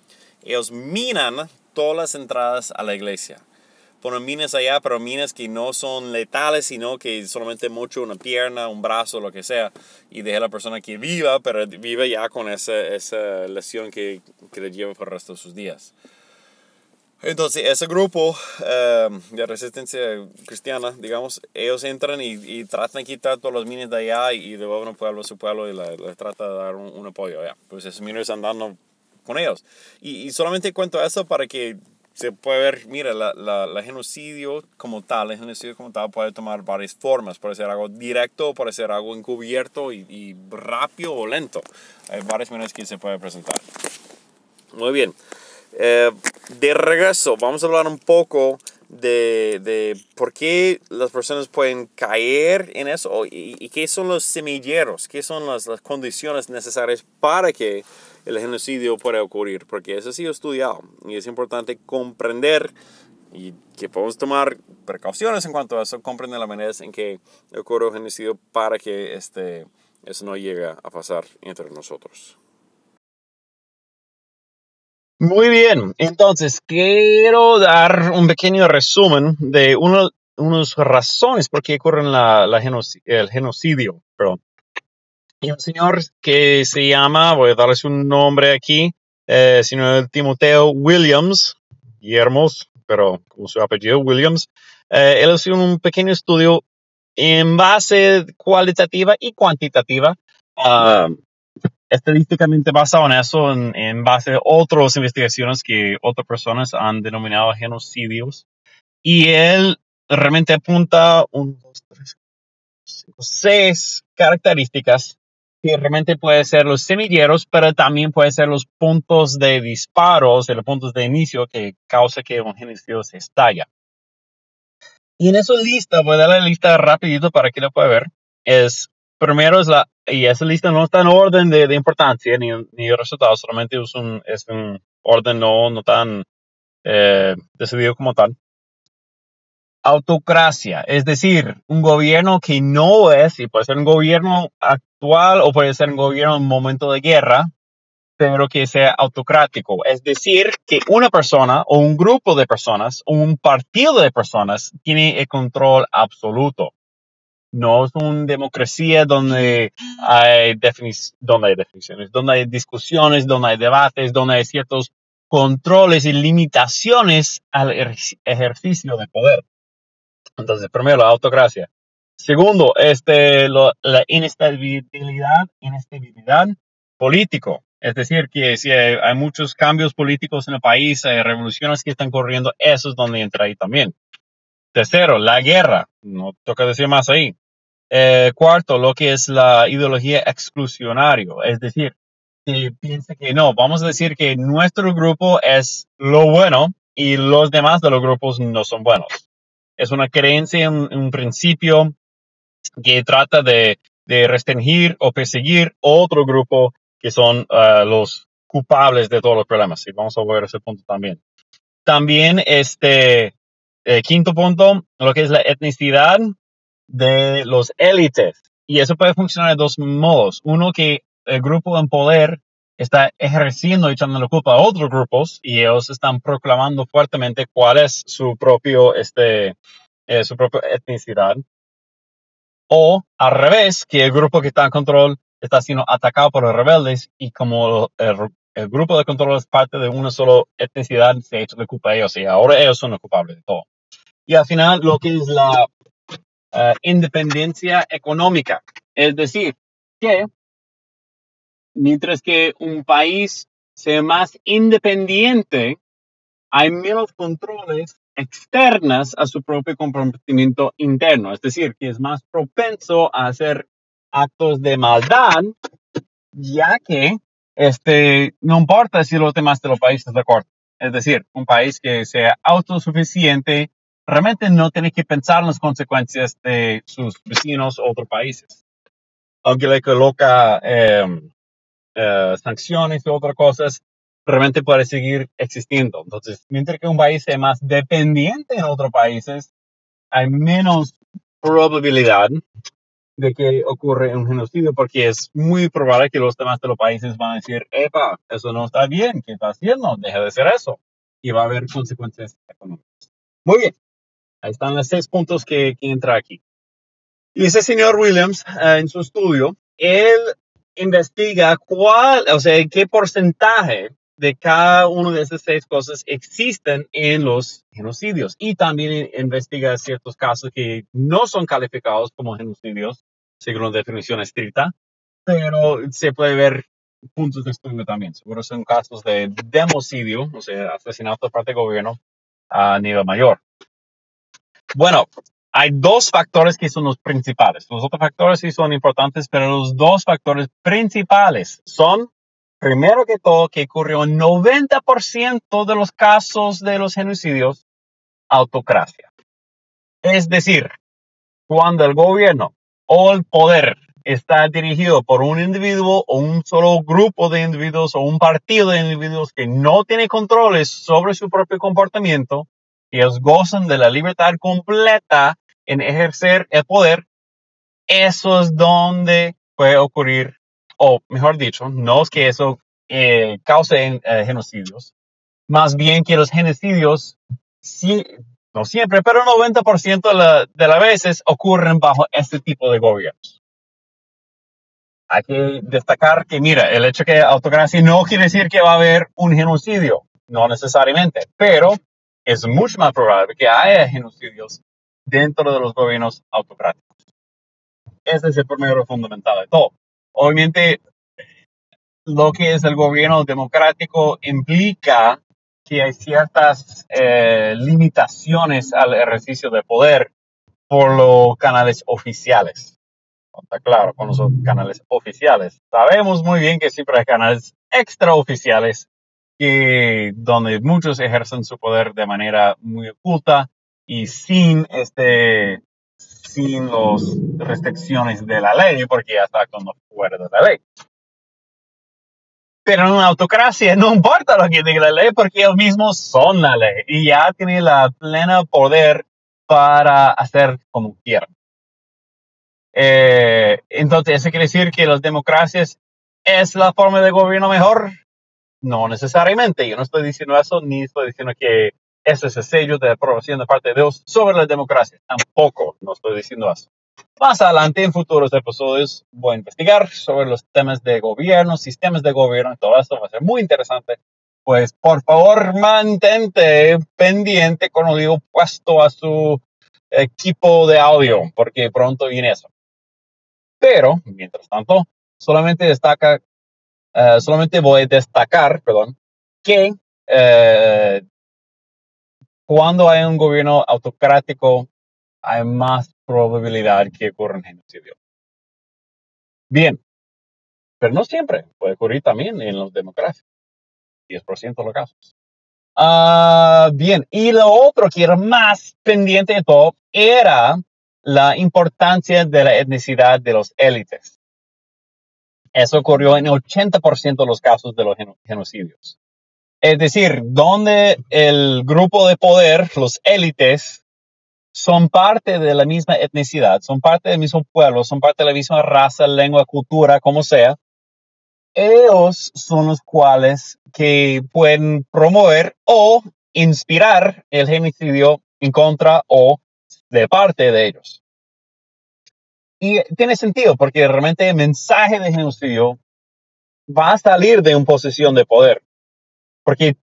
ellos minan todas las entradas a la iglesia ponen minas allá, pero minas que no son letales, sino que solamente mucho una pierna, un brazo, lo que sea, y deja a la persona que viva, pero vive ya con esa, esa lesión que, que, le lleva por el resto de sus días. Entonces, ese grupo em, de resistencia cristiana, digamos, ellos entran y, tratan de quitar todas las minas de allá y, devuelven al pueblo a su pueblo y le, tratan de dar un, apoyo allá. Pues esos mineros andando con ellos. Y, y solamente cuento eso para que se puede ver, mira, la, la, genocidio como tal, el genocidio como tal puede tomar varias formas. Puede ser algo directo, puede ser algo encubierto y, rápido o lento. Hay varias maneras que se puede presentar. Muy bien. Eh, de regreso, vamos a hablar un poco de, de, por qué las personas pueden caer en eso y, y qué son los semilleros, qué son las, las condiciones necesarias para que el genocidio puede ocurrir, porque eso ha sido estudiado y es importante comprender y que podemos tomar precauciones en cuanto a eso, comprender la manera en que ocurre el genocidio para que este, eso no llegue a pasar entre nosotros. Muy bien, entonces quiero dar un pequeño resumen de unas razones por qué ocurre el genocidio. Perdón y un señor que se llama, voy a darles un nombre aquí, eh, señor Timoteo Williams, Guillermos, pero con su apellido Williams, eh, él hizo un pequeño estudio en base cualitativa y cuantitativa. Ah, estadísticamente basado en eso, en, base a otras investigaciones que otras personas han denominado genocidios. Y él realmente apunta un, dos, tres, cinco, seis características que realmente puede ser los semilleros, pero también puede ser los puntos de disparos, los puntos de inicio que causa que un genocidio se estalla. Y en esa lista, voy a dar la lista rapidito para que lo pueda ver. Es, primero es la, y esa lista no está en orden de, importancia ni, ni resultados, solamente es un, es un orden no, no tan eh, decidido como tal autocracia, es decir, un gobierno que no es, y puede ser un gobierno actual o puede ser un gobierno en momento de guerra, pero que sea autocrático. Es decir, que una persona o un grupo de personas o un partido de personas tiene el control absoluto. No es una democracia donde hay, donde hay definiciones, donde hay discusiones, donde hay debates, donde hay ciertos controles y limitaciones al ejercicio de poder. Entonces, primero, la autocracia. Segundo, este, la inestabilidad, inestabilidad político. Es decir, que si hay, muchos cambios políticos en el país, hay revoluciones que están corriendo, eso es donde entra ahí también. Tercero, la guerra. No toca decir más ahí. Eh, cuarto, lo que es la ideología exclusionario. Es decir, que piensa que no, vamos a decir que nuestro grupo es lo bueno y los demás de los grupos no son buenos es una creencia, un, un principio que trata de, restringir o perseguir otro grupo que son ah, los culpables de todos los problemas. Y vamos a ver ese punto también. También este eh, quinto punto, lo que es la etnicidad de los élites. Y eso puede funcionar de dos modos. Uno, que el grupo en poder está ejerciendo y echando la culpa a otros grupos y ellos están proclamando fuertemente cuál es su propio, este, eh, su propia etnicidad. O al revés, que el grupo que está en control está siendo atacado por los rebeldes y como el, grupo de control es parte de una sola etnicidad, se ha hecho la culpa a ellos y ahora ellos son los culpables de todo. Y al final, lo que es la eh, independencia económica, es decir, que mientras que un país sea más independiente, hay menos controles externas a su propio comportamiento interno, es decir, que es más propenso a hacer actos de maldad, ya que este, no importa si los demás de los países de acuerdo. Es decir, un país que sea autosuficiente realmente no tiene que pensar en las consecuencias de sus vecinos o otros países. Aunque le coloca eh, eh, sanciones y otras cosas, realmente puede seguir existiendo. Entonces, mientras que un país sea más dependiente en otros países, hay menos probabilidad de que ocurra un genocidio porque es muy probable que los demás de los países van a decir, epa, eso no está bien, ¿qué está haciendo? Deja de hacer eso. Y va a haber consecuencias económicas. Muy bien. Ahí están los seis puntos que, que entra aquí. Y ese señor Williams, eh, en su estudio, él investiga cuál, o sea, qué porcentaje de cada una de esas seis cosas existen en los genocidios y también investiga ciertos casos que no son calificados como genocidios según la definición estricta, pero se puede ver puntos de estudio también. Seguro son casos de democidio, o sea, asesinato de parte del gobierno a nivel mayor. Bueno, hay dos factores que son los principales. Los otros factores sí son importantes, pero los dos factores principales son, primero que todo, que ocurrió en 90% de los casos de los genocidios, autocracia. Es decir, cuando el gobierno o el poder está dirigido por un individuo o un solo grupo de individuos o un partido de individuos que no tiene controles sobre su propio comportamiento, ellos gozan de la libertad completa en ejercer el poder, eso es donde puede ocurrir, o mejor dicho, no es que eso eh, cause eh, genocidios, más bien que los genocidios, no siempre, pero 90% de, la, de las veces ocurren bajo este tipo de gobiernos. Hay que destacar que, mira, el hecho que autocracia no quiere decir que va a haber un genocidio, no necesariamente, pero es mucho más probable que haya genocidios dentro de los gobiernos autocráticos. Ese es el primero fundamental de todo. Obviamente, lo que es el gobierno democrático implica que hay ciertas eh, limitaciones al ejercicio de poder por los canales oficiales. Está claro, con los canales oficiales. Sabemos muy bien que siempre hay canales extraoficiales que, donde muchos ejercen su poder de manera muy oculta y sin este sin las restricciones de la ley, porque ya está como fuera de la ley. Pero en una autocracia no importa lo que diga la ley porque ellos mismos son la ley y ya tienen la plena poder para hacer como quieran. Eh, entonces, ¿eso quiere decir que las democracias es la forma de gobierno mejor? No necesariamente. Yo no estoy diciendo eso, ni estoy diciendo que ese es el sello de aprobación de parte de Dios sobre la democracia. Tampoco no estoy diciendo eso. Más adelante, en futuros episodios, voy a investigar sobre los temas de gobierno, sistemas de gobierno, todo esto va a ser muy interesante. Pues por favor, mantente pendiente con oído puesto a su equipo de audio, porque pronto viene eso. Pero, mientras tanto, solamente destaca, uh, solamente voy a destacar, perdón, que uh, cuando hay un gobierno autocrático, hay más probabilidad que ocurra un genocidio. Bien, pero no siempre, puede ocurrir también en las democracias, 10% de los casos. Uh, bien, y lo otro que era más pendiente de todo era la importancia de la etnicidad de los élites. Eso ocurrió en 80% de los casos de los genocidios. Es decir, donde el grupo de poder, los élites, son parte de la misma etnicidad, son parte del mismo pueblo, son parte de la misma raza, lengua, cultura, como sea. Ellos son los cuales que pueden promover o inspirar el genocidio en contra o de parte de ellos. Y tiene sentido porque realmente el mensaje de genocidio va a salir de una posición de poder porque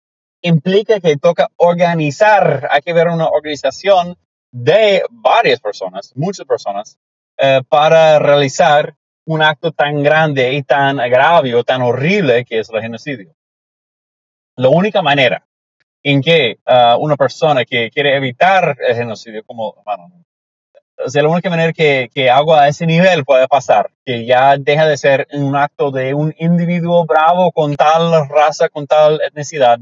implica que toca organizar, hay que ver una organización de varias personas, muchas personas, eh, para realizar un acto tan grande y tan agravio, tan horrible que es el genocidio. La única manera en que uh, una persona que quiere evitar el genocidio, como, o sea, la única manera que, que algo a ese nivel puede pasar, que ya deja de ser un acto de un individuo bravo con tal raza, con tal etnicidad,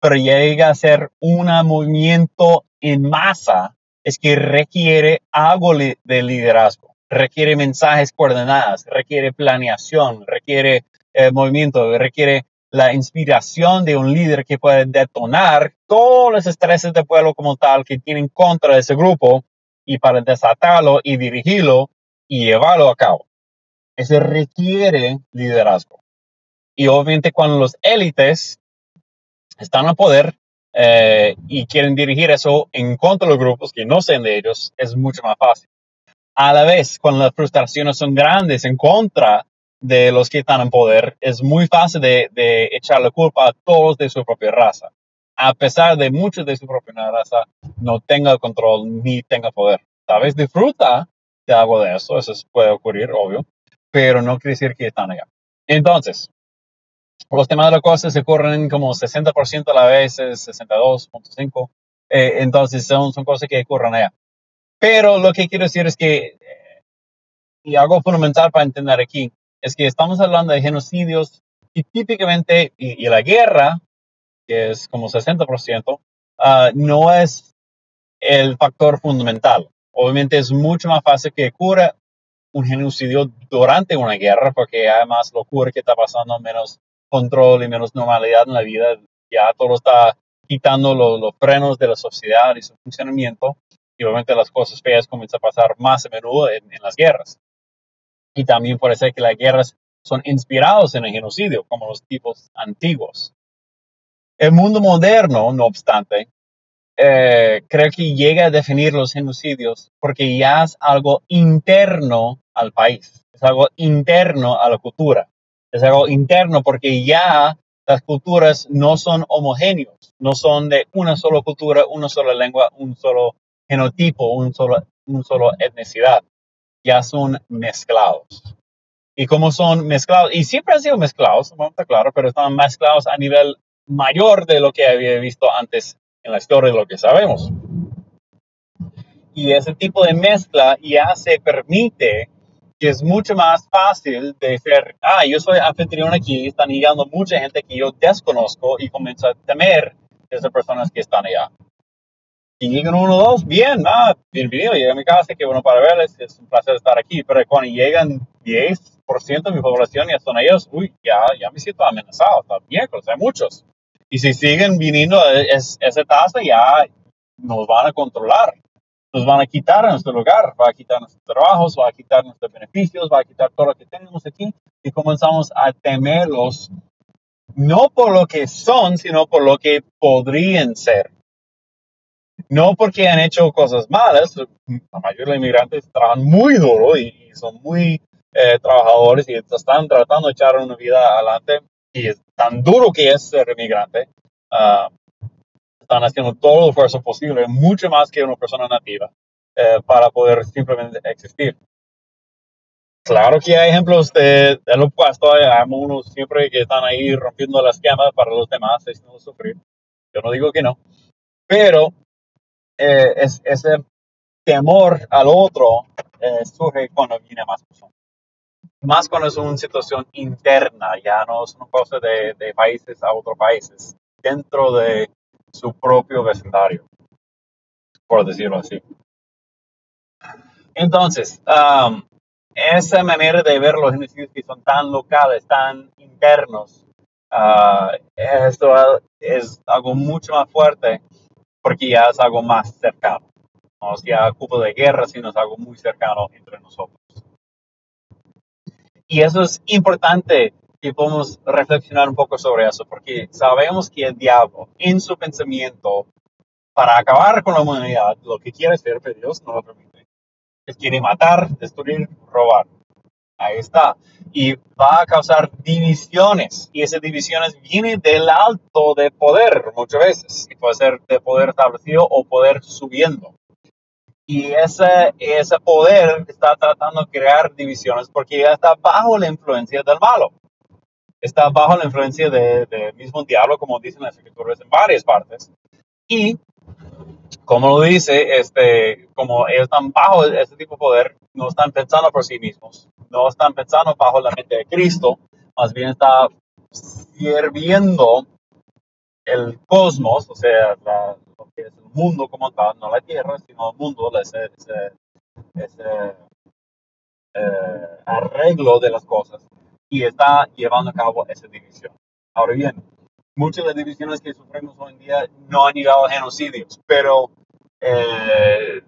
pero llega a ser un movimiento en masa, es que requiere algo de liderazgo, requiere mensajes coordinados, requiere planeación, requiere eh, movimiento, requiere la inspiración de un líder que puede detonar todos los estreses del pueblo como tal que tienen contra ese grupo y para desatarlo y dirigirlo y llevarlo a cabo. Eso requiere liderazgo. Y obviamente cuando los élites están a poder eh, y quieren dirigir eso en contra de los grupos que no sean de ellos, es mucho más fácil. A la vez, cuando las frustraciones son grandes en contra de los que están en poder, es muy fácil de, de echar la culpa a todos de su propia raza a pesar de muchos de su propia raza, no tenga control ni tenga poder. Tal vez disfruta de algo de eso, eso puede ocurrir, obvio, pero no quiere decir que están allá. Entonces, los temas de las cosas se ocurren como 60% a la vez, 62.5%, eh, entonces son, son cosas que ocurren allá. Pero lo que quiero decir es que, eh, y algo fundamental para entender aquí, es que estamos hablando de genocidios y típicamente, y la guerra que es como 60%, ah, no es el factor fundamental. Obviamente es mucho más fácil que ocurra un genocidio durante una guerra, porque además lo ocurre que está pasando menos control y menos normalidad en la vida. Ya todo está quitando los, frenos de la sociedad y su funcionamiento. Y obviamente las cosas feas comienzan a pasar más a menudo en, en las guerras. Y también puede ser que las guerras son inspirados en el genocidio, como los tipos antiguos. El mundo moderno, no obstante, eh, creo que llega a definir los genocidios porque ya es algo interno al país, es algo interno a la cultura, es algo interno porque ya las culturas no son homogéneos, no son de una sola cultura, una sola lengua, un solo genotipo, un solo, un solo etnicidad, ya son mezclados. y cómo son mezclados. Y siempre han sido mezclados, no está claro, pero están mezclados a nivel mayor de lo que había visto antes en la historia de lo que sabemos. Y ese tipo de mezcla ya se permite que es mucho más fácil de ser, ah, yo soy anfitrión aquí, están llegando mucha gente que yo desconozco y comienzo a temer de esas personas que están allá. Y llegan uno o dos, bien, ah, bienvenido, llega a mi casa, qué bueno para verles, es un placer estar aquí. Pero cuando llegan 10% de mi población ya son ellos, uy, ya, ya me siento amenazado, está bien, hay muchos. Y si siguen viniendo a esa tasa, ya nos van a controlar, nos van a quitar nuestro lugar, va a quitar nuestros trabajos, va a quitar nuestros beneficios, va a quitar todo lo que tenemos aquí. Y comenzamos a temerlos, no por lo que son, sino por lo que podrían ser. No porque han hecho cosas malas, la mayoría de los inmigrantes trabajan muy duro y, son muy eh, trabajadores y están tratando de echar una vida adelante. Y es tan duro que es ser inmigrante. Ah, están haciendo todo el esfuerzo posible, mucho más que una persona nativa, eh, para poder simplemente existir. Claro que hay ejemplos de, de lo opuesto, hay unos siempre que están ahí rompiendo las esquema para los demás, no sufrir. Yo no digo que no, pero eh, es, ese temor al otro eh, surge cuando viene más personas más cuando es una situación interna, ya no es una cosa de, de países a otros países, dentro de su propio vecindario, por decirlo así. Entonces, um, esa manera de ver los genocidios que son tan locales, tan internos, uh, esto es algo mucho más fuerte porque ya es algo más cercano. No es ya cupo de guerra, sino es algo muy cercano entre nosotros. Y eso es importante que podamos reflexionar un poco sobre eso, porque sabemos que el diablo, en su pensamiento, para acabar con la humanidad, lo que quiere hacer, pero Dios no lo permite, es quiere matar, destruir, robar. Ahí está. Y va a causar divisiones. Y esas divisiones vienen del alto de poder muchas veces. Y puede ser de poder establecido o poder subiendo. Y ese, ese poder está tratando de crear divisiones porque ya está bajo la influencia del malo. Está bajo la influencia del de mismo diablo, como dicen las escrituras en varias partes. Y, como lo dice, este, como ellos están bajo ese tipo de poder, no están pensando por sí mismos, no están pensando bajo la mente de Cristo, más bien está sirviendo el cosmos, o sea, la, lo que es el mundo como tal, no la Tierra, sino el mundo, ese, ese, eh, arreglo de las cosas y está llevando a cabo esa división. Ahora bien, muchas de las divisiones que sufrimos hoy en día no han llegado a genocidios, pero eh,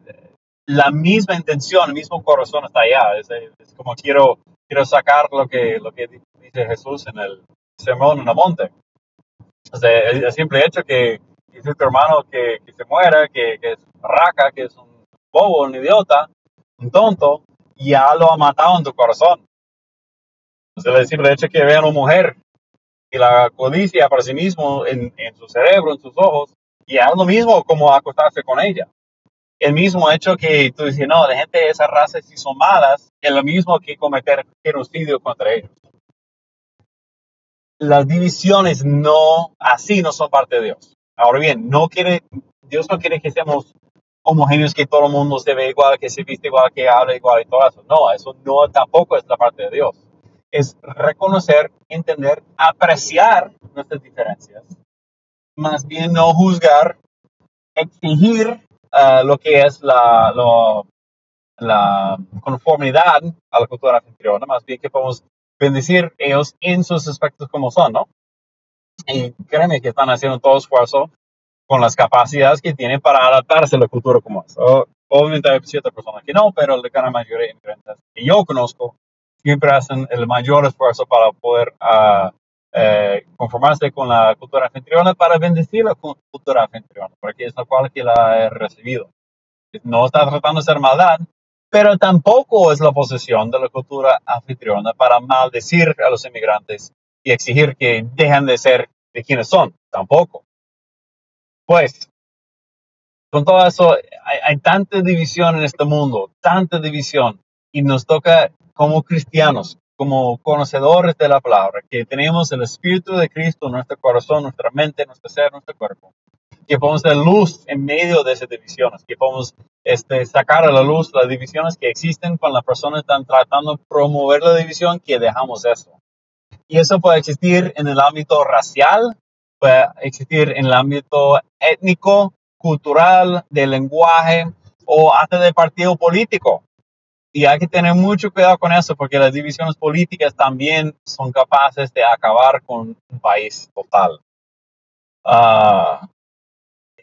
la misma intención, el mismo corazón está allá. Es, como quiero, quiero sacar lo que, lo que dice Jesús en el sermón en el monte. O sea, el simple hecho que dice tu hermano que, que se muera, que, que, es raca, que es un bobo, un idiota, un tonto, ya lo ha matado en tu corazón. O sea, el simple hecho que vean una mujer y la codicia para sí mismo en, en su cerebro, en sus ojos, y es lo mismo como acostarse con ella. El mismo hecho que tú dices, no, la gente de esa raza si son malas, es lo mismo que cometer genocidio contra ellos las divisiones no, así no son parte de Dios. Ahora bien, no quiere, Dios no quiere que seamos homogéneos, que todo el mundo se ve igual, que se viste igual, que habla igual y todo eso. No, eso no tampoco es la parte de Dios. Es reconocer, entender, apreciar nuestras diferencias, más bien no juzgar, exigir uh, lo que es la, la conformidad a la cultura anfitriona, más bien que podemos bendecir ellos en sus aspectos como son, ¿no? Y créeme que están haciendo todo esfuerzo con las capacidades que tienen para adaptarse a la cultura como es. obviamente hay ciertas personas que no, pero la gran mayoría de inmigrantes que yo conozco siempre hacen el mayor esfuerzo para poder uh, conformarse con la cultura anfitriona para bendecir la cultura anfitriona, porque es la cual que la he recibido. No está tratando de hacer maldad, pero tampoco es la posesión de la cultura anfitriona para maldecir a los inmigrantes y exigir que dejen de ser de quienes son, tampoco. Pues, con todo eso, hay, hay tanta división en este mundo, tanta división, y nos toca como cristianos, como conocedores de la palabra, que tenemos el Espíritu de Cristo en nuestro corazón, nuestra mente, nuestro ser, nuestro cuerpo, que podemos dar luz en medio de esas divisiones, que podemos este, sacar a la luz las divisiones que existen cuando las personas están tratando de promover la división, que dejamos eso. Y eso puede existir en el ámbito racial, puede existir en el ámbito étnico, cultural, del lenguaje o hasta del partido político. Y hay que tener mucho cuidado con eso porque las divisiones políticas también son capaces de acabar con un país total. Ah,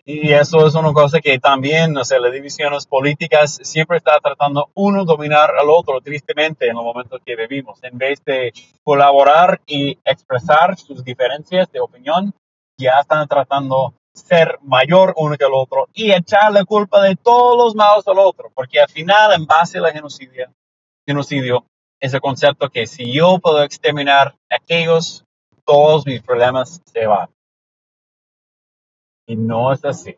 y eso es una cosa que también, no sé, las divisiones políticas siempre está tratando uno dominar al otro, tristemente, en los momentos que vivimos. En vez de colaborar y expresar sus diferencias de opinión, ya están tratando ser mayor uno que el otro y echar la culpa de todos los malos al otro, porque al final, en base a la genocidio, genocidio, es el concepto que si yo puedo exterminar a aquellos, todos mis problemas se van. Y no es así.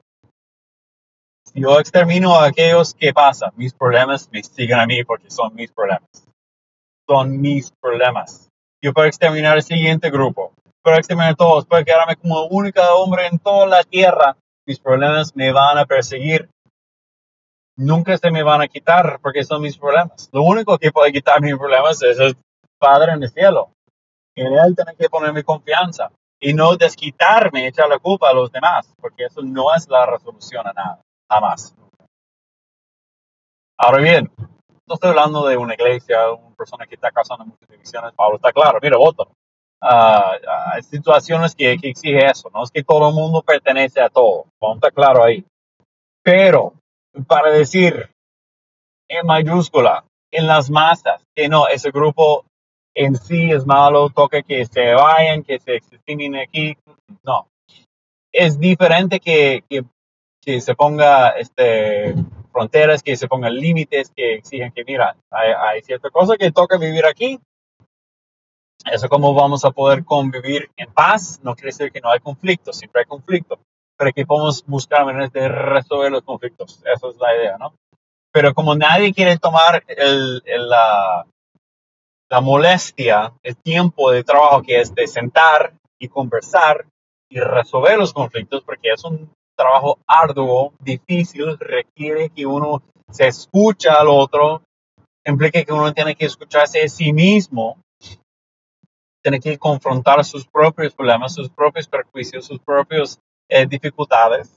Yo extermino a aquellos, ¿qué pasa? Mis problemas me siguen a mí porque son mis problemas. Son mis problemas. Yo puedo exterminar el siguiente grupo pero exterminar todos, puedo quedarme como único hombre en toda la tierra, mis problemas me van a perseguir. Nunca se me van a quitar porque son mis problemas. Lo único que puede quitar mis problemas es el Padre en el cielo. En Él tengo que poner mi confianza y no desquitarme, echar la culpa a los demás, porque eso no es la resolución a nada, jamás. Ahora bien, no estoy hablando de una iglesia, una persona que está causando muchas divisiones. Pablo está claro, mira, voto hay situaciones que, que, exige eso, no es que todo el mundo pertenece a todo, vamos a estar claro ahí. Pero para decir en mayúscula, en las masas, que no, ese grupo en sí es malo, toca que se vayan, que se extiendan aquí, no. Es diferente que, que, se ponga este, fronteras, que se pongan límites, que exigen que, mira, hay, hay cierta cosa que toca vivir aquí, eso cómo vamos a poder convivir en paz, no quiere decir que no hay conflicto, siempre hay conflicto, pero que podemos buscar maneras de resolver los conflictos. Esa es la idea, ¿no? Pero como nadie quiere tomar el, la, la molestia, el tiempo de trabajo que es de sentar y conversar y resolver los conflictos, porque es un trabajo arduo, difícil, requiere que uno se escucha al otro, implica que uno tiene que escucharse a sí mismo tiene que confrontar sus propios problemas, sus propios perjuicios, sus propias eh, dificultades.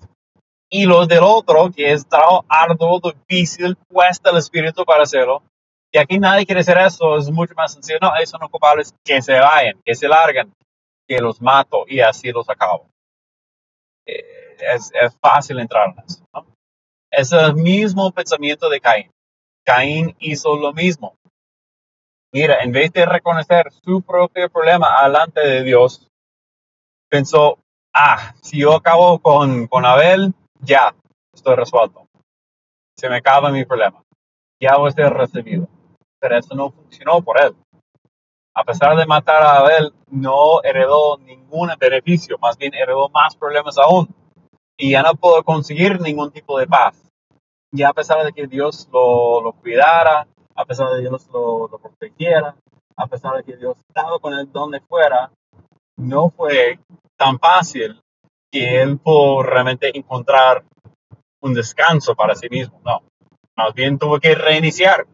Y los del otro, que es trabajo arduo, difícil, cuesta el espíritu para hacerlo. Y aquí nadie quiere hacer eso, es mucho más sencillo. No, esos son los culpables, que se vayan, que se largan, que los mato y así los acabo. Eh, es, fácil entrar en eso. Es el mismo pensamiento de Caín. Caín hizo lo mismo. Mira, en vez de reconocer su propio problema delante de Dios, pensó, ah, si yo acabo con, con Abel, ya, estoy resuelto. Se me acaba mi problema. Ya voy a ser recibido. Pero eso no funcionó por él. A pesar de matar a Abel, no heredó ningún beneficio, más bien heredó más problemas aún. Y ya no pudo conseguir ningún tipo de paz. Y a pesar de que Dios lo, lo cuidara, a pesar de que Dios lo, lo protegiera, a pesar de que Dios estaba con él donde fuera, no fue tan fácil que él pudo realmente encontrar un descanso para sí mismo. No, más bien tuvo que reiniciar.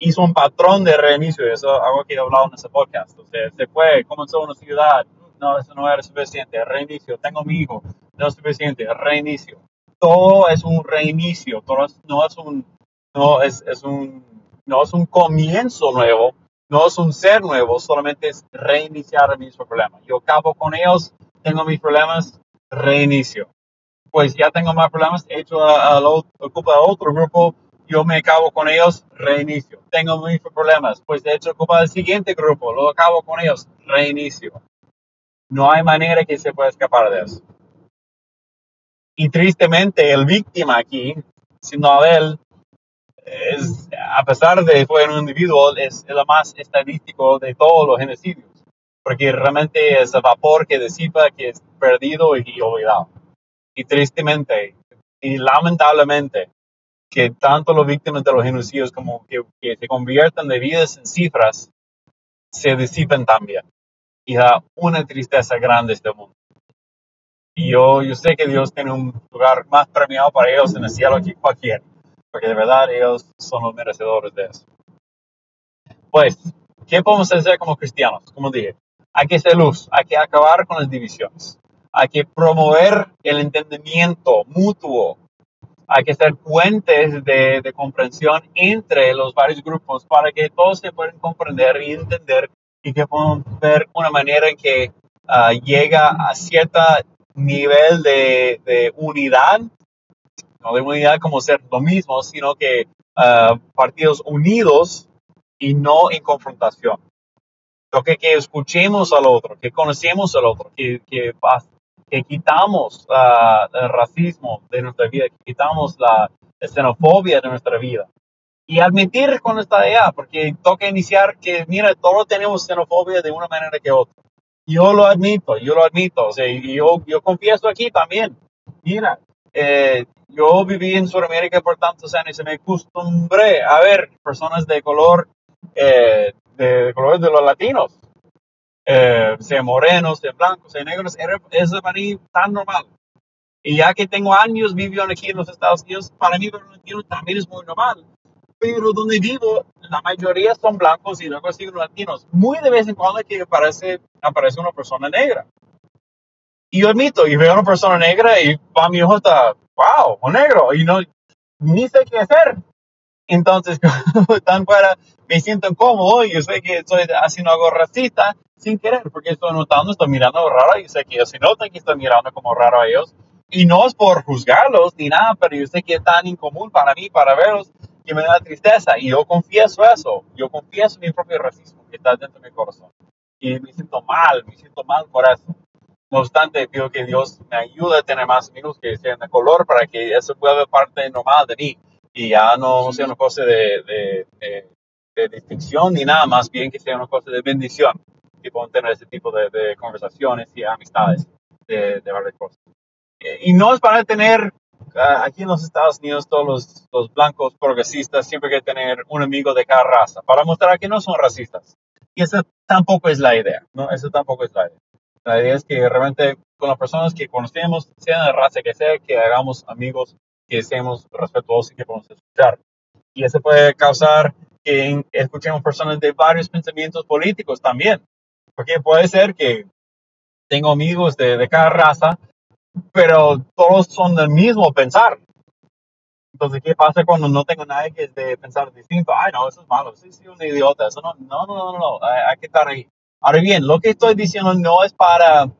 Hizo un patrón de reinicio, eso es algo que he hablado en ese podcast. O sea, se fue, comenzó una ciudad, no, eso no era suficiente, reinicio, tengo mi hijo, no es suficiente, reinicio. Todo es un reinicio, todo no es un, no es, es un no es un comienzo nuevo, no es un ser nuevo, solamente es reiniciar el mismo problema. Yo acabo con ellos, tengo mis problemas, reinicio. Pues ya tengo más problemas, he hecho a, a, ocupa otro grupo, yo me acabo con ellos, reinicio. Tengo mis problemas, pues de hecho ocupa el siguiente grupo, lo acabo con ellos, reinicio. No hay manera que se pueda escapar de eso. Y tristemente, el víctima aquí, siendo Abel, es, a pesar de que fue un individuo, es el más estadístico de todos los genocidios, porque realmente es el vapor que disipa, que es perdido y, olvidado. Y tristemente, y lamentablemente, que tanto los víctimas de los genocidios como que, que se conviertan de vidas en cifras, se disipen también. Y da una tristeza grande este mundo. Y yo, yo sé que Dios tiene un lugar más premiado para ellos en el cielo que cualquier, porque de verdad ellos son los merecedores de eso. Pues, ¿qué podemos hacer como cristianos? Como dije, hay que ser luz, hay que acabar con las divisiones, hay que promover el entendimiento mutuo, hay que ser puentes de, de comprensión entre los varios grupos para que todos se puedan comprender y entender y que puedan ver una manera en que uh, llega a cierto nivel de, de, unidad, no de unidad como ser lo mismo, sino que uh, partidos unidos y no en confrontación. Lo que, que escuchemos al otro, que conocemos al otro, que, que, que quitamos uh, el racismo de nuestra vida, que quitamos la xenofobia de nuestra vida. Y admitir cuando está allá, porque toca iniciar que, mira, todos tenemos xenofobia de una manera que otra. Yo lo admito, yo lo admito, o sea, yo, yo confieso aquí también. Mira, eh, yo viví en Sudamérica por tantos años y me acostumbré a ver personas de color eh, de colores de los latinos, eh, sean morenos, sean blancos, sean negros, eso para mí tan normal. Y ya que tengo años viviendo aquí en los Estados Unidos, para mí también es muy normal. Pero donde vivo, la mayoría son blancos y luego siguen latinos. Muy de vez en cuando que aparece, aparece una persona negra. Y yo admito, y veo una persona negra y para mi ojo está, wow, un negro. Y no, ni sé qué hacer. Entonces, tan fuera, me siento incómodo y yo sé que estoy haciendo algo racista sin querer, porque estoy notando, estoy mirando raro y sé que ellos se notan que estoy mirando como raro a ellos. Y no es por juzgarlos ni nada, pero yo sé que es tan incomún para mí, para verlos, que me da tristeza. Y yo confieso eso, yo confieso mi propio racismo que está dentro de mi corazón. Y me siento mal, me siento mal por eso. No obstante, pido que Dios me ayude a tener más amigos que sean de color para que eso pueda ser parte normal de mí y ya no sea una cosa de, de, de, distinción ni nada, más bien que sea una cosa de bendición, que puedan tener ese tipo de, conversaciones y amistades de, varias cosas. Y no es para tener, ah, aquí en los Estados Unidos, todos los, los blancos progresistas siempre hay que tener un amigo de cada raza, para mostrar que no son racistas. Y esa tampoco es la idea, ¿no? Eso tampoco es la idea. La idea es que realmente con las personas que conocemos, sean de raza que sea, que hagamos amigos que seamos respetuosos y que podamos escuchar. Y eso puede causar que escuchemos personas de varios pensamientos políticos también. Porque puede ser que tengo amigos de, de cada raza, pero todos son del mismo pensar. Entonces, ¿qué pasa cuando no tengo nadie que es de pensar distinto? Ay, no, eso es malo, sí, sí, un idiota, eso no, no, no, no, no, hay, que estar ahí. Ahora bien, lo que estoy diciendo no es para,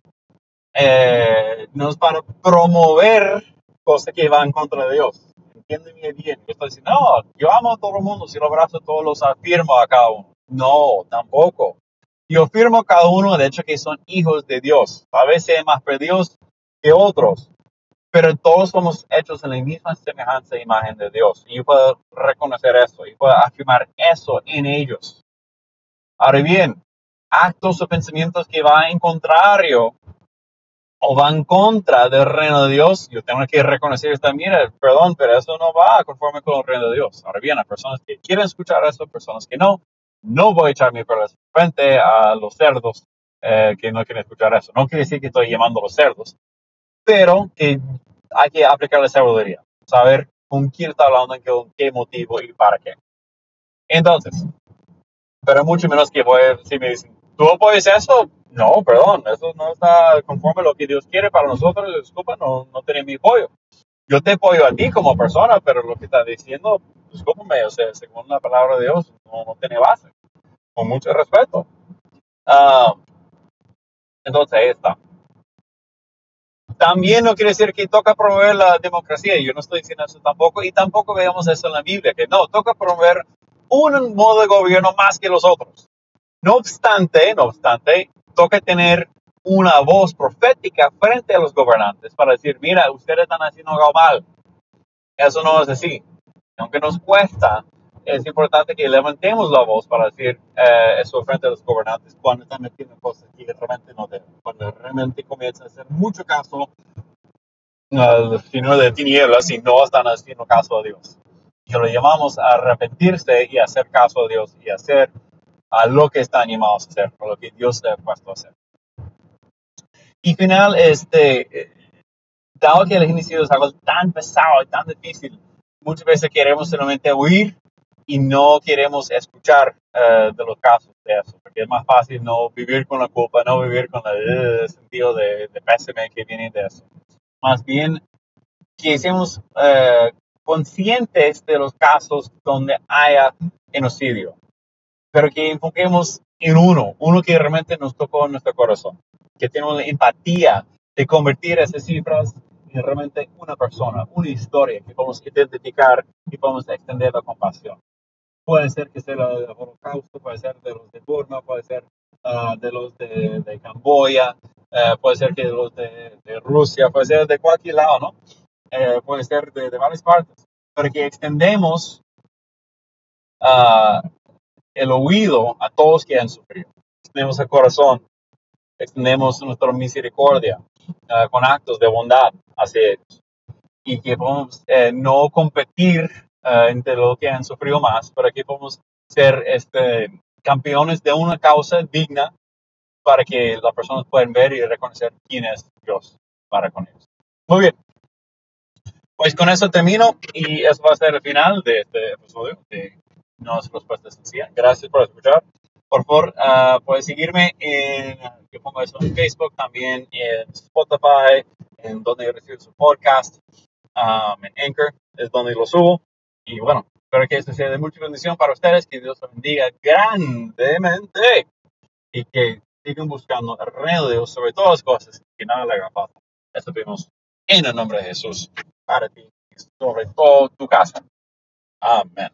eh, no es para promover cosas que van contra Dios. Entiéndeme bien. Yo estoy diciendo, no, yo amo a todo el mundo, si lo abrazo todos los afirmo a cada uno. No, tampoco. Yo afirmo a cada uno, de hecho, que son hijos de Dios. A veces más perdidos que otros, pero todos somos hechos en la misma semejanza e imagen de Dios. Y yo puedo reconocer eso, y puedo afirmar eso en ellos. Ahora bien, actos o pensamientos que van en contrario o van contra del reino de Dios, yo tengo que reconocer esta, mira, perdón, pero eso no va conforme con el reino de Dios. Ahora bien, hay personas que quieren escuchar eso, personas que no. No voy a echar mi perro frente a los cerdos eh, que no quieren escuchar eso. No quiere decir que estoy llamando a los cerdos, pero que hay que aplicar la sabiduría, saber con quién está hablando, con qué motivo y para qué. Entonces, pero mucho menos que voy, si me dicen, ¿tú apoyas eso? No, perdón, eso no está conforme a lo que Dios quiere para nosotros. Disculpa, no, no tiene mi apoyo. Yo te apoyo a ti como persona, pero lo que está diciendo, discúlpame, o sea, según la palabra de Dios, no, no tiene base. Con mucho respeto. Uh, entonces, ahí está. También no quiere decir que toca promover la democracia. Yo no estoy diciendo eso tampoco. Y tampoco veamos eso en la Biblia, que no, toca promover un modo de gobierno más que los otros. No obstante, no obstante, toca tener una voz profética frente a los gobernantes para decir, mira, ustedes están haciendo algo mal. Eso no es así. Aunque nos cuesta, es importante que levantemos la voz para decir eh, eso frente a los gobernantes cuando están metiendo cosas que realmente no deben. Cuando realmente comienzan a hacer mucho caso al Señor de tinieblas y no están haciendo caso a Dios. Y lo llamamos a arrepentirse y hacer caso a Dios y hacer a lo que están llamados a hacer, a lo que Dios les ha puesto a hacer. Y final, este, dado que el genocidio es algo tan pesado y tan difícil, muchas veces queremos solamente huir y no queremos escuchar eh, de los casos de eso, porque es más fácil no vivir con la culpa, no vivir con el, sentido de, de, pésame que viene de eso. Más bien, que seamos eh, conscientes de los casos donde haya genocidio, pero que enfoquemos en uno, uno que realmente nos tocó en nuestro corazón, que tenemos la empatía de convertir esas cifras en realmente una persona, una historia que podemos identificar y podemos extender la compasión. Puede ser que sea del holocausto, puede ser de los de Burma, puede ser ah, de los de, de Camboya, eh, puede ser que de los de, de, Rusia, puede ser de cualquier lado, ¿no? Eh, puede ser de, de, varias partes, pero que extendemos uh, el oído a todos que han sufrido. Extendemos el corazón, extendemos nuestra misericordia uh, con actos de bondad hacia ellos. Y que podamos eh, no competir uh, entre los que han sufrido más, para que podamos ser este, campeones de una causa digna para que las personas puedan ver y reconocer quién es Dios para con ellos. Muy bien. Pues con eso termino y eso va a ser el final de este episodio de No es respuesta sencilla. Gracias por escuchar. Por favor, uh, puedes seguirme en, yo pongo eso en Facebook, también en Spotify, en donde recibo su podcast, um, en Anchor, es donde lo subo. Y bueno, espero que esto sea de mucha bendición para ustedes, que Dios los bendiga grandemente y que sigan buscando Dios sobre todas las cosas, que nada le haga falta. Eso pedimos en el nombre de Jesús para ti y sobre todo tu casa. Amén.